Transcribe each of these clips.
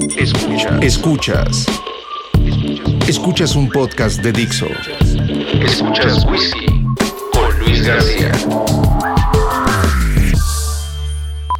Escuchas. Escuchas. Escuchas un podcast de Dixo. Escuchas Whisky con Luis García.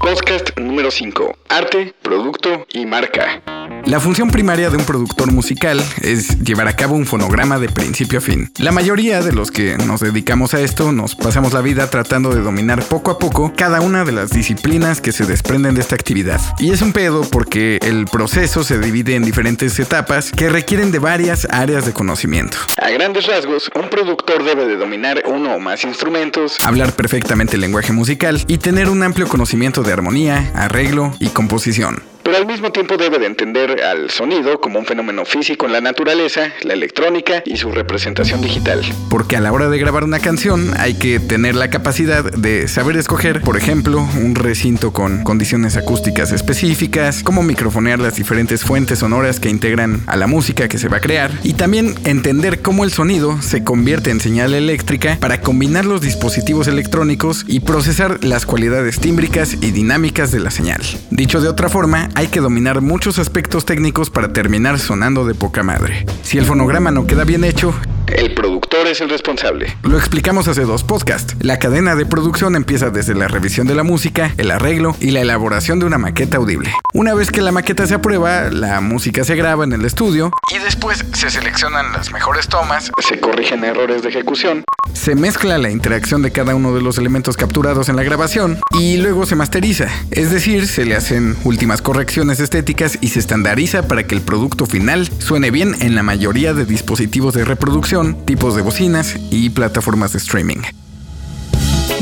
Podcast número 5. Arte, producto y marca. La función primaria de un productor musical es llevar a cabo un fonograma de principio a fin. La mayoría de los que nos dedicamos a esto nos pasamos la vida tratando de dominar poco a poco cada una de las disciplinas que se desprenden de esta actividad. Y es un pedo porque el proceso se divide en diferentes etapas que requieren de varias áreas de conocimiento. A grandes rasgos, un productor debe de dominar uno o más instrumentos, hablar perfectamente el lenguaje musical y tener un amplio conocimiento de armonía, arreglo y composición pero al mismo tiempo debe de entender al sonido como un fenómeno físico en la naturaleza, la electrónica y su representación digital. Porque a la hora de grabar una canción hay que tener la capacidad de saber escoger, por ejemplo, un recinto con condiciones acústicas específicas, cómo microfonear las diferentes fuentes sonoras que integran a la música que se va a crear y también entender cómo el sonido se convierte en señal eléctrica para combinar los dispositivos electrónicos y procesar las cualidades tímbricas y dinámicas de la señal. Dicho de otra forma, hay que dominar muchos aspectos técnicos para terminar sonando de poca madre. Si el fonograma no queda bien hecho, el productor es el responsable. Lo explicamos hace dos podcasts. La cadena de producción empieza desde la revisión de la música, el arreglo y la elaboración de una maqueta audible. Una vez que la maqueta se aprueba, la música se graba en el estudio y después se seleccionan las mejores tomas, se corrigen errores de ejecución, se mezcla la interacción de cada uno de los elementos capturados en la grabación y luego se masteriza, es decir, se le hacen últimas correcciones estéticas y se estandariza para que el producto final suene bien en la mayoría de dispositivos de reproducción tipos de bocinas y plataformas de streaming.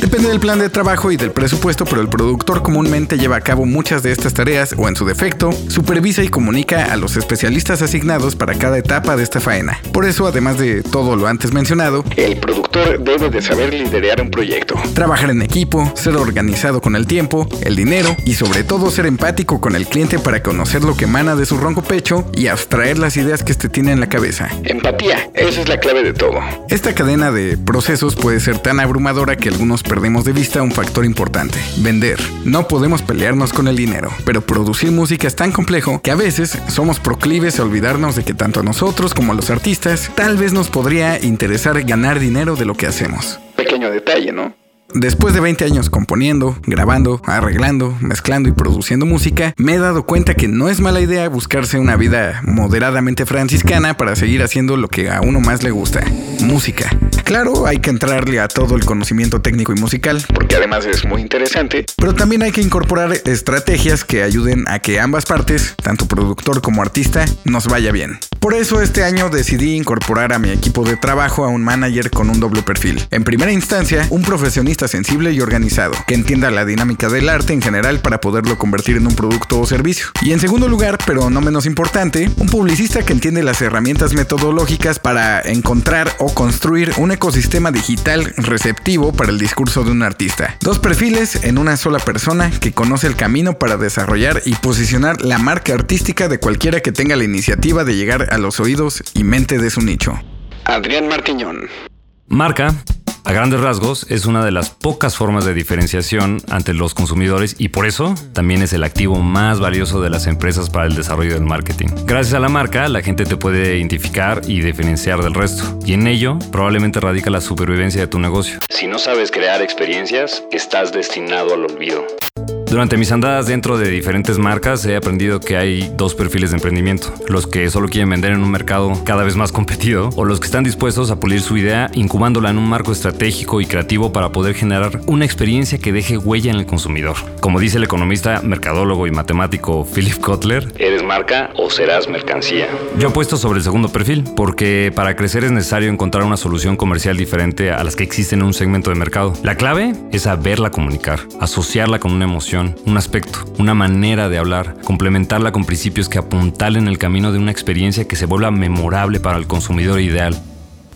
Depende del plan de trabajo y del presupuesto, pero el productor comúnmente lleva a cabo muchas de estas tareas o en su defecto, supervisa y comunica a los especialistas asignados para cada etapa de esta faena. Por eso, además de todo lo antes mencionado, el productor debe de saber liderar un proyecto. Trabajar en equipo, ser organizado con el tiempo, el dinero y sobre todo ser empático con el cliente para conocer lo que emana de su ronco pecho y abstraer las ideas que este tiene en la cabeza. Empatía, esa es la clave de todo. Esta cadena de procesos puede ser tan abrumadora que algunos perdemos de vista un factor importante, vender. No podemos pelearnos con el dinero, pero producir música es tan complejo que a veces somos proclives a olvidarnos de que tanto a nosotros como a los artistas tal vez nos podría interesar ganar dinero de lo que hacemos. Pequeño detalle, ¿no? Después de 20 años componiendo, grabando, arreglando, mezclando y produciendo música, me he dado cuenta que no es mala idea buscarse una vida moderadamente franciscana para seguir haciendo lo que a uno más le gusta, música. Claro, hay que entrarle a todo el conocimiento técnico y musical, porque además es muy interesante, pero también hay que incorporar estrategias que ayuden a que ambas partes, tanto productor como artista, nos vaya bien. Por eso este año decidí incorporar a mi equipo de trabajo a un manager con un doble perfil. En primera instancia, un profesionista sensible y organizado, que entienda la dinámica del arte en general para poderlo convertir en un producto o servicio. Y en segundo lugar, pero no menos importante, un publicista que entiende las herramientas metodológicas para encontrar o construir un ecosistema digital receptivo para el discurso de un artista. Dos perfiles en una sola persona que conoce el camino para desarrollar y posicionar la marca artística de cualquiera que tenga la iniciativa de llegar a los oídos y mente de su nicho. Adrián Martiñón. Marca a grandes rasgos, es una de las pocas formas de diferenciación ante los consumidores y por eso también es el activo más valioso de las empresas para el desarrollo del marketing. Gracias a la marca, la gente te puede identificar y diferenciar del resto, y en ello probablemente radica la supervivencia de tu negocio. Si no sabes crear experiencias, estás destinado al olvido. Durante mis andadas dentro de diferentes marcas he aprendido que hay dos perfiles de emprendimiento. Los que solo quieren vender en un mercado cada vez más competido o los que están dispuestos a pulir su idea incubándola en un marco estratégico y creativo para poder generar una experiencia que deje huella en el consumidor. Como dice el economista, mercadólogo y matemático Philip Kotler, ¿eres marca o serás mercancía? Yo apuesto sobre el segundo perfil porque para crecer es necesario encontrar una solución comercial diferente a las que existen en un segmento de mercado. La clave es saberla comunicar, asociarla con una emoción un aspecto, una manera de hablar, complementarla con principios que apuntalen el camino de una experiencia que se vuelva memorable para el consumidor ideal.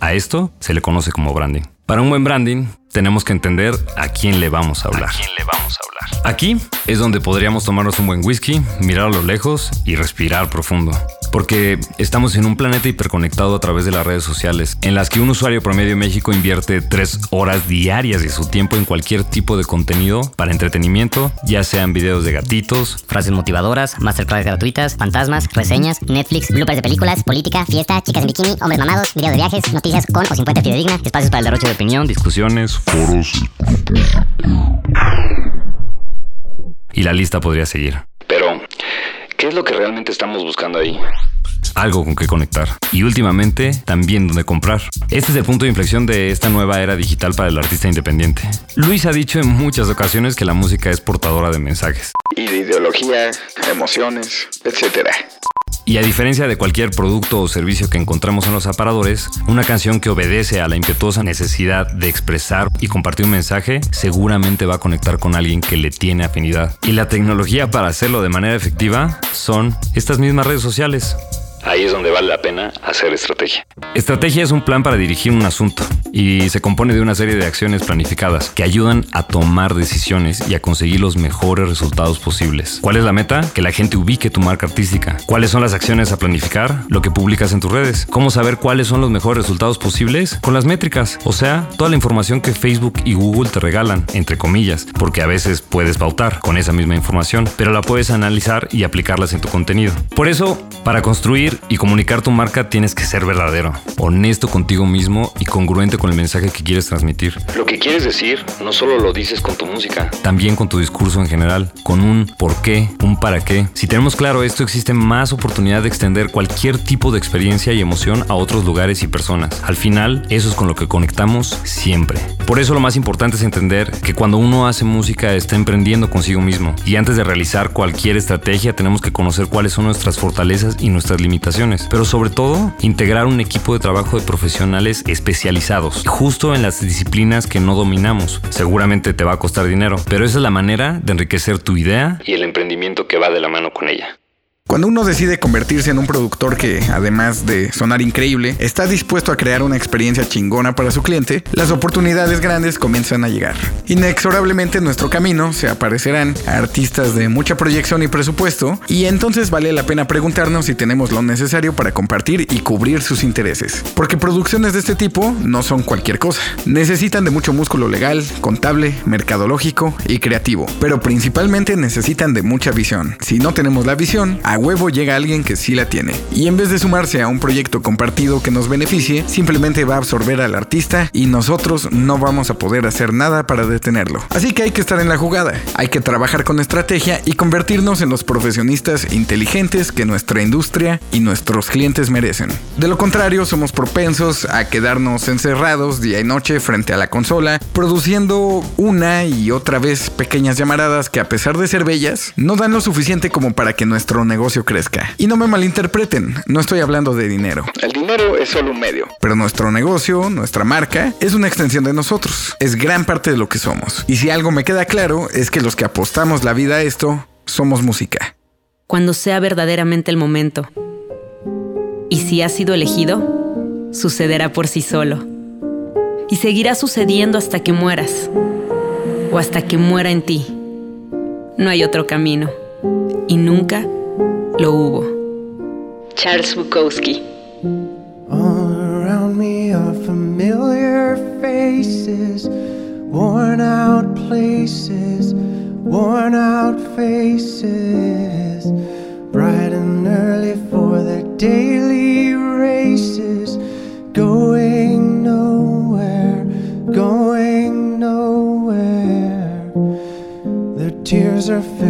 A esto se le conoce como branding. Para un buen branding, tenemos que entender a quién le vamos a hablar. ¿A quién le vamos a hablar? Aquí es donde podríamos tomarnos un buen whisky, mirar a lo lejos y respirar profundo. Porque estamos en un planeta hiperconectado a través de las redes sociales, en las que un usuario promedio en México invierte tres horas diarias de su tiempo en cualquier tipo de contenido para entretenimiento, ya sean videos de gatitos, frases motivadoras, masterclass gratuitas, fantasmas, reseñas, Netflix, bloopers de películas, política, fiesta, chicas en bikini, hombres mamados, videos de viajes, noticias con o sin fuente fidedigna, espacios para el derroche de opinión, discusiones, foros. Y la lista podría seguir. ¿Qué es lo que realmente estamos buscando ahí? algo con que conectar y últimamente también donde comprar. Este es el punto de inflexión de esta nueva era digital para el artista independiente. Luis ha dicho en muchas ocasiones que la música es portadora de mensajes. Y de ideología, emociones, etcétera. Y a diferencia de cualquier producto o servicio que encontramos en los aparadores, una canción que obedece a la impetuosa necesidad de expresar y compartir un mensaje seguramente va a conectar con alguien que le tiene afinidad. Y la tecnología para hacerlo de manera efectiva son estas mismas redes sociales. Ahí es donde vale la pena hacer estrategia. Estrategia es un plan para dirigir un asunto y se compone de una serie de acciones planificadas que ayudan a tomar decisiones y a conseguir los mejores resultados posibles. ¿Cuál es la meta? Que la gente ubique tu marca artística. ¿Cuáles son las acciones a planificar? Lo que publicas en tus redes. ¿Cómo saber cuáles son los mejores resultados posibles? Con las métricas, o sea, toda la información que Facebook y Google te regalan, entre comillas, porque a veces puedes pautar con esa misma información, pero la puedes analizar y aplicarlas en tu contenido. Por eso, para construir y comunicar tu marca tienes que ser verdadero, honesto contigo mismo y congruente con el mensaje que quieres transmitir. Lo que quieres decir no solo lo dices con tu música, también con tu discurso en general, con un por qué, un para qué. Si tenemos claro esto, existe más oportunidad de extender cualquier tipo de experiencia y emoción a otros lugares y personas. Al final, eso es con lo que conectamos siempre. Por eso lo más importante es entender que cuando uno hace música está emprendiendo consigo mismo y antes de realizar cualquier estrategia tenemos que conocer cuáles son nuestras fortalezas y nuestras limitaciones, pero sobre todo integrar un equipo de trabajo de profesionales especializados, justo en las disciplinas que no dominamos. Seguramente te va a costar dinero, pero esa es la manera de enriquecer tu idea y el emprendimiento que va de la mano con ella. Cuando uno decide convertirse en un productor que, además de sonar increíble, está dispuesto a crear una experiencia chingona para su cliente, las oportunidades grandes comienzan a llegar. Inexorablemente en nuestro camino se aparecerán artistas de mucha proyección y presupuesto, y entonces vale la pena preguntarnos si tenemos lo necesario para compartir y cubrir sus intereses. Porque producciones de este tipo no son cualquier cosa. Necesitan de mucho músculo legal, contable, mercadológico y creativo, pero principalmente necesitan de mucha visión. Si no tenemos la visión, huevo llega alguien que sí la tiene. Y en vez de sumarse a un proyecto compartido que nos beneficie, simplemente va a absorber al artista y nosotros no vamos a poder hacer nada para detenerlo. Así que hay que estar en la jugada, hay que trabajar con estrategia y convertirnos en los profesionistas inteligentes que nuestra industria y nuestros clientes merecen. De lo contrario, somos propensos a quedarnos encerrados día y noche frente a la consola, produciendo una y otra vez pequeñas llamaradas que a pesar de ser bellas, no dan lo suficiente como para que nuestro negocio crezca. Y no me malinterpreten, no estoy hablando de dinero. El dinero es solo un medio. Pero nuestro negocio, nuestra marca, es una extensión de nosotros. Es gran parte de lo que somos. Y si algo me queda claro es que los que apostamos la vida a esto, somos música. Cuando sea verdaderamente el momento. Y si has sido elegido, sucederá por sí solo. Y seguirá sucediendo hasta que mueras. O hasta que muera en ti. No hay otro camino. Y nunca lo hubo. Charles Bukowski. All around me are familiar faces, worn out places, worn out faces, bright and early for their daily races, going nowhere, going nowhere. Their tears are filling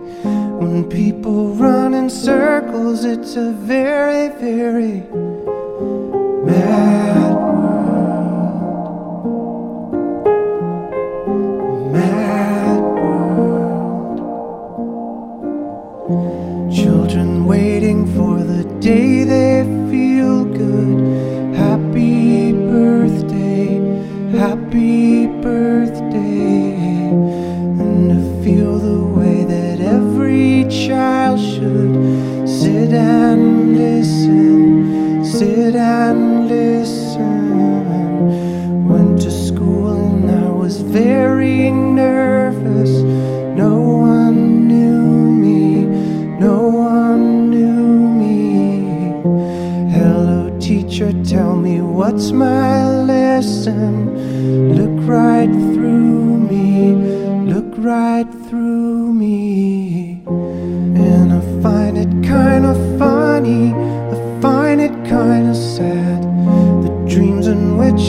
When people run in circles, it's a very, very mad world. Mad world. Children waiting for the day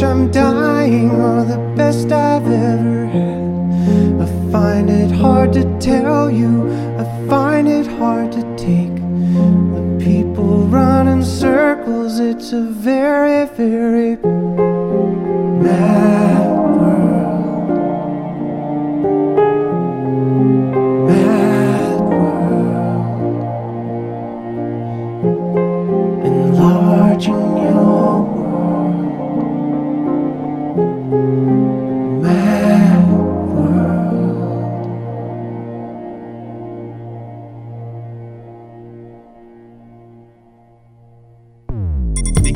I'm dying are the best I've ever had. I find it hard to tell you, I find it hard to take. The people run in circles, it's a very